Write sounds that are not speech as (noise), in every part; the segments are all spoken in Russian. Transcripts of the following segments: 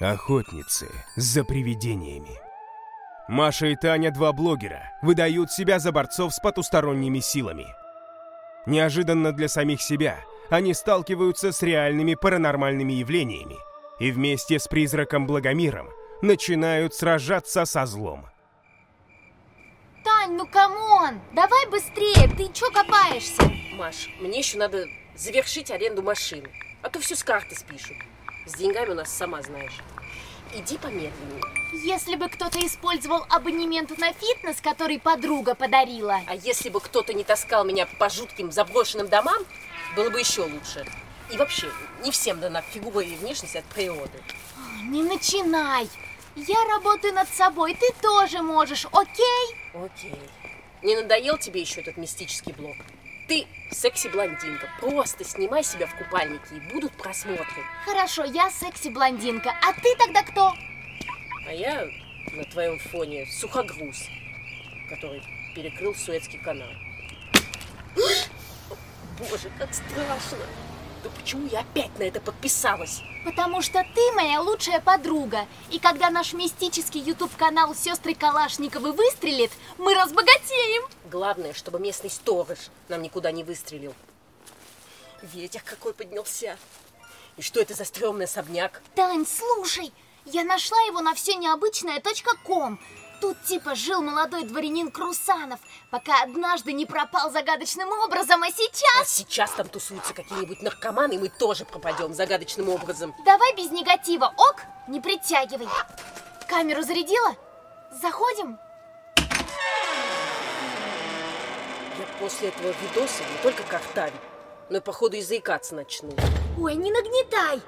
Охотницы за привидениями. Маша и Таня, два блогера, выдают себя за борцов с потусторонними силами. Неожиданно для самих себя они сталкиваются с реальными паранормальными явлениями и вместе с призраком Благомиром начинают сражаться со злом. Тань, ну come on, давай быстрее, ты чё копаешься? Маш, мне еще надо завершить аренду машины, а то все с карты спишут. С деньгами у нас сама знаешь. Иди помедленнее. Если бы кто-то использовал абонемент на фитнес, который подруга подарила. А если бы кто-то не таскал меня по жутким заброшенным домам, было бы еще лучше. И вообще, не всем дана фигура и внешность от природы. Не начинай. Я работаю над собой, ты тоже можешь, окей? Окей. Не надоел тебе еще этот мистический блок? Ты секси-блондинка. Просто снимай себя в купальнике и будут просмотры. Хорошо, я секси-блондинка. А ты тогда кто? А я на твоем фоне сухогруз, который перекрыл Суэцкий канал. (gasps) Боже, как страшно! Да почему я опять на это подписалась? Потому что ты моя лучшая подруга. И когда наш мистический YouTube-канал «Сестры Калашниковы» выстрелит, мы разбогатеем. Главное, чтобы местный сторож нам никуда не выстрелил. Ветер какой поднялся. И что это за стрёмный особняк? Тань, слушай, я нашла его на все необычное .ком. Тут типа жил молодой дворянин Крусанов, пока однажды не пропал загадочным образом, а сейчас... А сейчас там тусуются какие-нибудь наркоманы, и мы тоже пропадем загадочным образом. Давай без негатива, ок? Не притягивай. Камеру зарядила? Заходим? Я после этого видоса не только картавить, но и походу и заикаться начну. Ой, не нагнетай!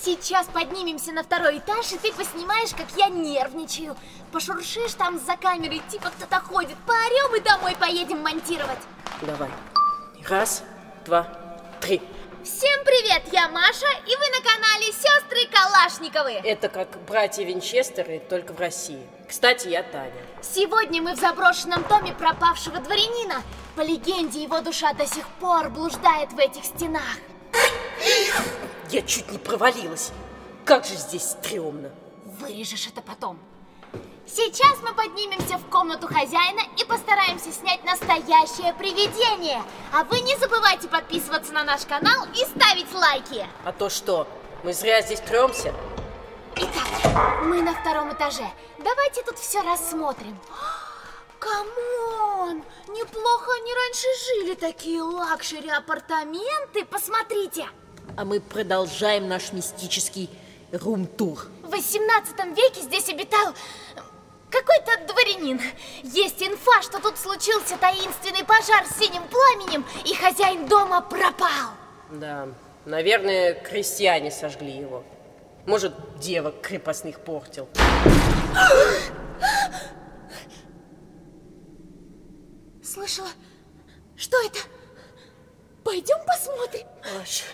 Сейчас поднимемся на второй этаж, и ты поснимаешь, как я нервничаю. Пошуршишь там за камерой, типа кто-то ходит. Поорем и домой поедем монтировать. Давай. Раз, два, три. Всем привет, я Маша, и вы на канале Сестры Калашниковы. Это как братья Винчестеры, только в России. Кстати, я Таня. Сегодня мы в заброшенном доме пропавшего дворянина. По легенде, его душа до сих пор блуждает в этих стенах. Я чуть не провалилась. Как же здесь стрёмно. Вырежешь это потом. Сейчас мы поднимемся в комнату хозяина и постараемся снять настоящее привидение. А вы не забывайте подписываться на наш канал и ставить лайки. А то что, мы зря здесь трёмся? Итак, мы на втором этаже. Давайте тут все рассмотрим. (gasps) Come on! Неплохо они раньше жили, такие luxury апартаменты. Посмотрите! А мы продолжаем наш мистический room tour. В 18 веке здесь обитал какой-то дворянин. Есть инфа, что тут случился таинственный пожар с синим пламенем, и хозяин дома пропал. Да, наверное, крестьяне сожгли его. Может, девок крепостных портил. Слышала? Что это? Пойдем посмотрим. Маш,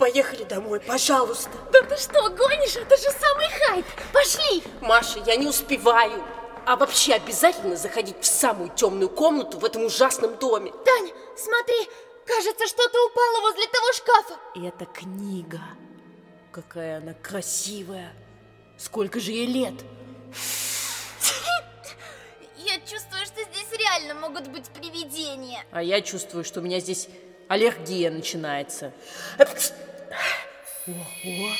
поехали домой, пожалуйста. Да ты что, гонишь? Это же самый хайп. Пошли. Маша, я не успеваю. А вообще обязательно заходить в самую темную комнату в этом ужасном доме. Тань, смотри, кажется, что-то упало возле того шкафа. Это книга. Какая она красивая. Сколько же ей лет? (laughs) Я чувствую, что здесь реально могут быть привидения. А я чувствую, что у меня здесь аллергия начинается. Ого,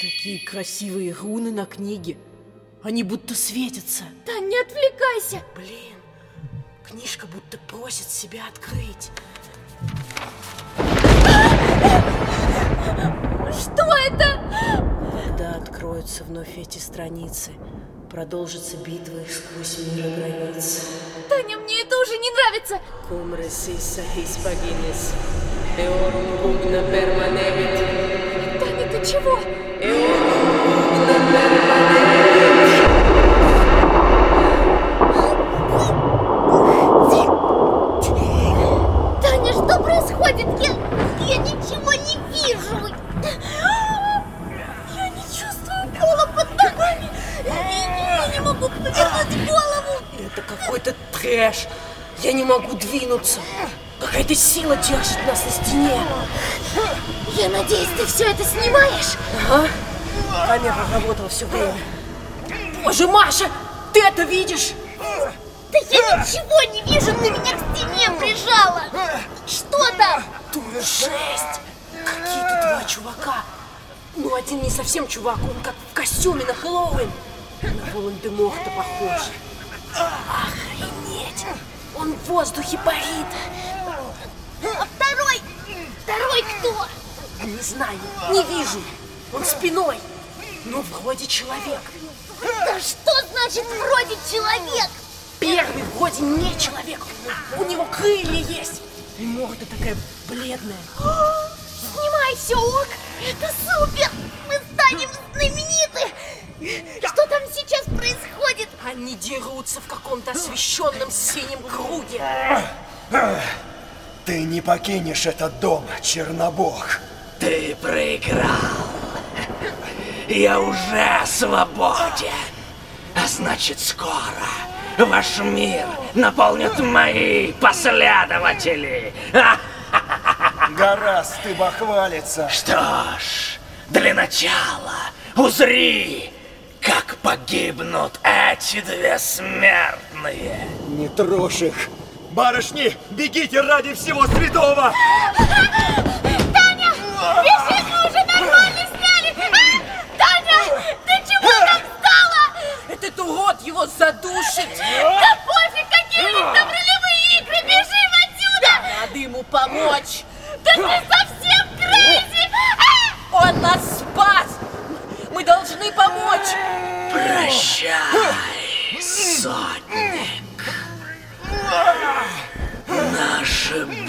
такие красивые руны на книге. Они будто светятся. Тань, не отвлекайся. Блин, книжка будто просит себя открыть. Что это? Когда откроются вновь эти страницы, продолжится битва сквозь мир и границы. Таня, мне это уже не нравится. Cum resisa his paginis, eorum pugna ты чего? permanebit. Таня, что происходит? Я, я ничего не вижу. Я не чувствую пола под ногами. Я не могу повернуть голову. Это какой-то трэш. Я не могу двинуться. Какая-то сила держит нас на стене. Я надеюсь, ты все это снимаешь? Ага. Камера работала все время. Боже, Маша, ты это видишь? Да я ничего не вижу, ты меня к стене прижала. Что там? Тут жесть. Какие-то два чувака. Ну, один не совсем чувак, он как в костюме на Хэллоуин. На Волан-де-Морта похож. Охренеть! Он в воздухе парит. А второй? Второй кто? Не знаю, не вижу. Он спиной. Ну, вроде человек. Да что значит вроде человек? Первый вроде не человек. У него крылья есть. И морда такая бледная. Снимай все, ок! Это супер! Мы станем знамениты! Что там сейчас происходит? Они дерутся в каком-то освещенном синем круге. Ты не покинешь этот дом, Чернобог. Ты проиграл. Я уже свободен. А значит, скоро ваш мир наполнят мои последователи. Гораздо ты бахвалиться. Что ж, для начала узри, как погибнут эти две смертные. Не трожь их. Барышни, бегите ради всего святого! Таня! Бежи,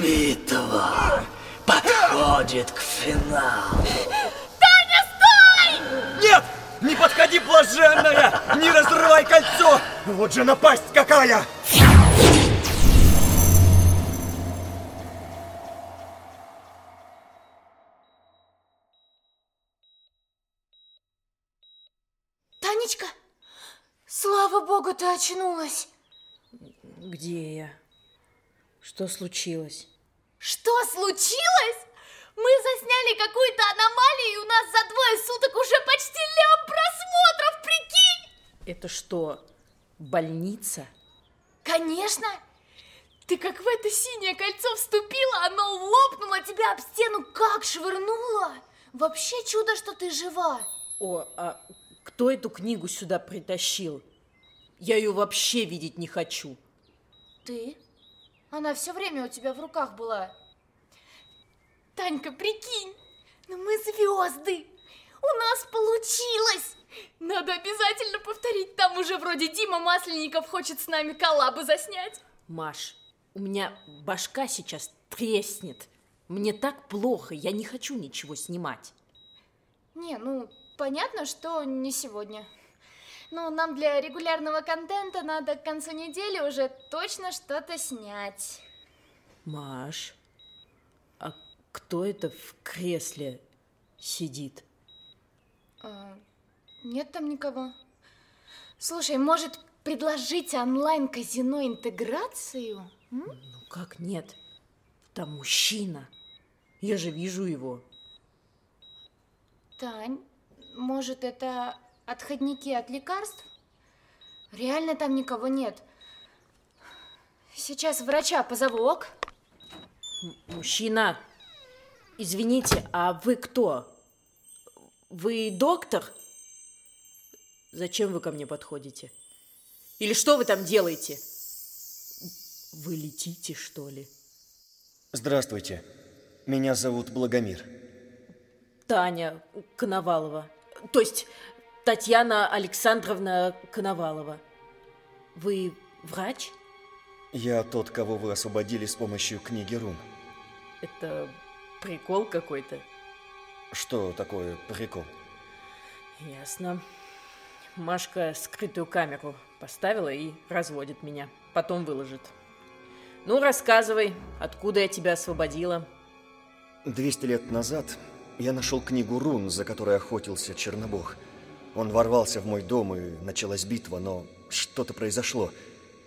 битва подходит к финалу. Таня, стой! Нет! Не подходи, блаженная! Не разрывай кольцо! Вот же напасть какая! Танечка, слава богу, ты очнулась. Где я? Что случилось? Что случилось? Мы засняли какую-то аномалию, и у нас за двое суток уже почти лям просмотров, прикинь! Это что, больница? Конечно! Ты как в это синее кольцо вступила, оно лопнуло тебя об стену, как швырнуло! Вообще чудо, что ты жива! О, а кто эту книгу сюда притащил? Я ее вообще видеть не хочу. Ты? Она все время у тебя в руках была. Танька, прикинь, ну мы звезды. У нас получилось. Надо обязательно повторить. Там уже вроде Дима Масленников хочет с нами коллабы заснять. Маш, у меня башка сейчас треснет. Мне так плохо, я не хочу ничего снимать. Не, ну, понятно, что не сегодня. Но нам для регулярного контента надо к концу недели уже точно что-то снять. Маш, а кто это в кресле сидит? А, нет там никого. Слушай, может, предложить онлайн-казино интеграцию? М? Ну как нет? Там мужчина. Я же вижу его. Тань, может, это отходники от лекарств? Реально там никого нет. Сейчас врача позову, ок? Мужчина, извините, а вы кто? Вы доктор? Зачем вы ко мне подходите? Или что вы там делаете? Вы летите, что ли? Здравствуйте. Меня зовут Благомир. Таня Коновалова. То есть Татьяна Александровна Коновалова. Вы врач? Я тот, кого вы освободили с помощью книги рун. Это прикол какой-то. Что такое прикол? Ясно. Машка скрытую камеру поставила и разводит меня. Потом выложит. Ну, рассказывай, откуда я тебя освободила. 200 лет назад я нашел книгу рун, за которой охотился Чернобог. Он ворвался в мой дом, и началась битва, но что-то произошло.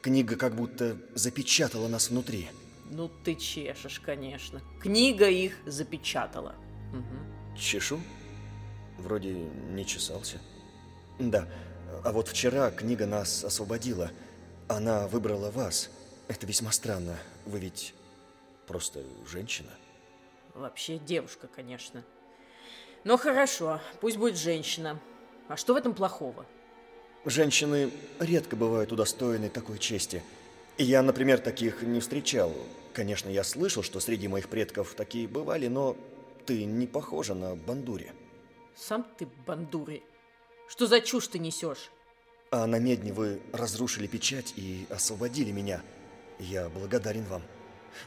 Книга как будто запечатала нас внутри. Ну, ты чешешь, конечно. Книга их запечатала. Мгм. Чешу? Вроде не чесался. Да, а вот вчера книга нас освободила. Она выбрала вас. Это весьма странно. Вы ведь просто женщина. Вообще девушка, конечно. Но хорошо, пусть будет женщина. А что в этом плохого? Женщины редко бывают удостоены такой чести. Я, например, таких не встречал. Конечно, я слышал, что среди моих предков такие бывали, но ты не похожа на Бандури. Сам ты бандури. Что за чушь ты несешь? А на медне вы разрушили печать и освободили меня. Я благодарен вам.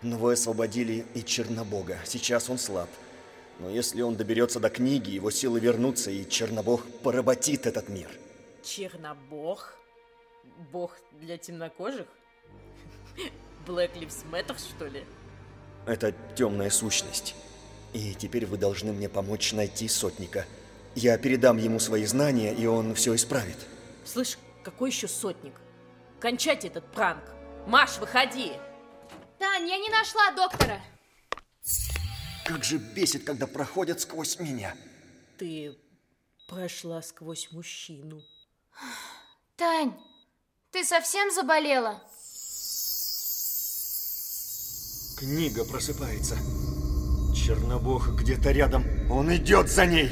Но вы освободили и Чернобога. Сейчас он слаб. Но если он доберется до книги, его силы вернутся, и Чернобог поработит этот мир. Чернобог? Бог для темнокожих? Black Lives Matter, что ли? Это темная сущность. И теперь вы должны мне помочь найти сотника. Я передам ему свои знания, и он все исправит. Слышь, какой еще сотник? Кончайте этот пранк. Маш, выходи. Тань, я не нашла доктора. Как же бесит, когда проходят сквозь меня. Ты прошла сквозь мужчину. Тань, ты совсем заболела? Книга просыпается. Чернобог где-то рядом. Он идет за ней.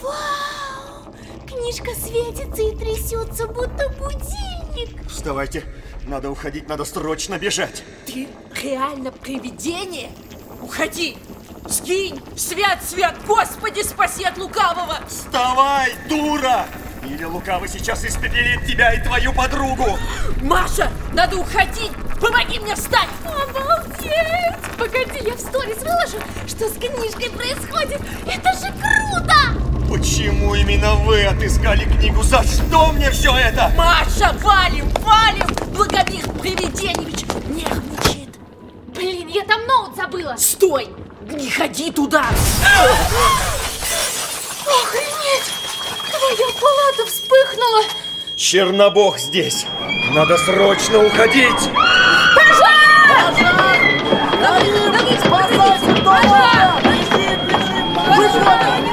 Вау! Книжка светится и трясется, будто будильник. Вставайте. Надо уходить, надо срочно бежать. Ты реально привидение? Уходи! Сгинь! Свят, свят! Господи, спаси от лукавого! Вставай, дура! Или лукавый сейчас испепелит тебя и твою подругу. Маша, надо уходить! Помоги мне встать! Обалдеть! Погоди, я в сторис выложу, что с книжкой происходит. Это же круто! Почему именно вы отыскали книгу? За что мне все это? Маша, валим, валим! Привиденьевич нервничает. Блин, я там ноут забыла! Стой! Не ходи туда! Охренеть! Твоя палата вспыхнула! Чернобог здесь! Надо срочно уходить! Пожар! Пожар! Давид, спасайся! Пожар! Бежим, бежим! Пожар!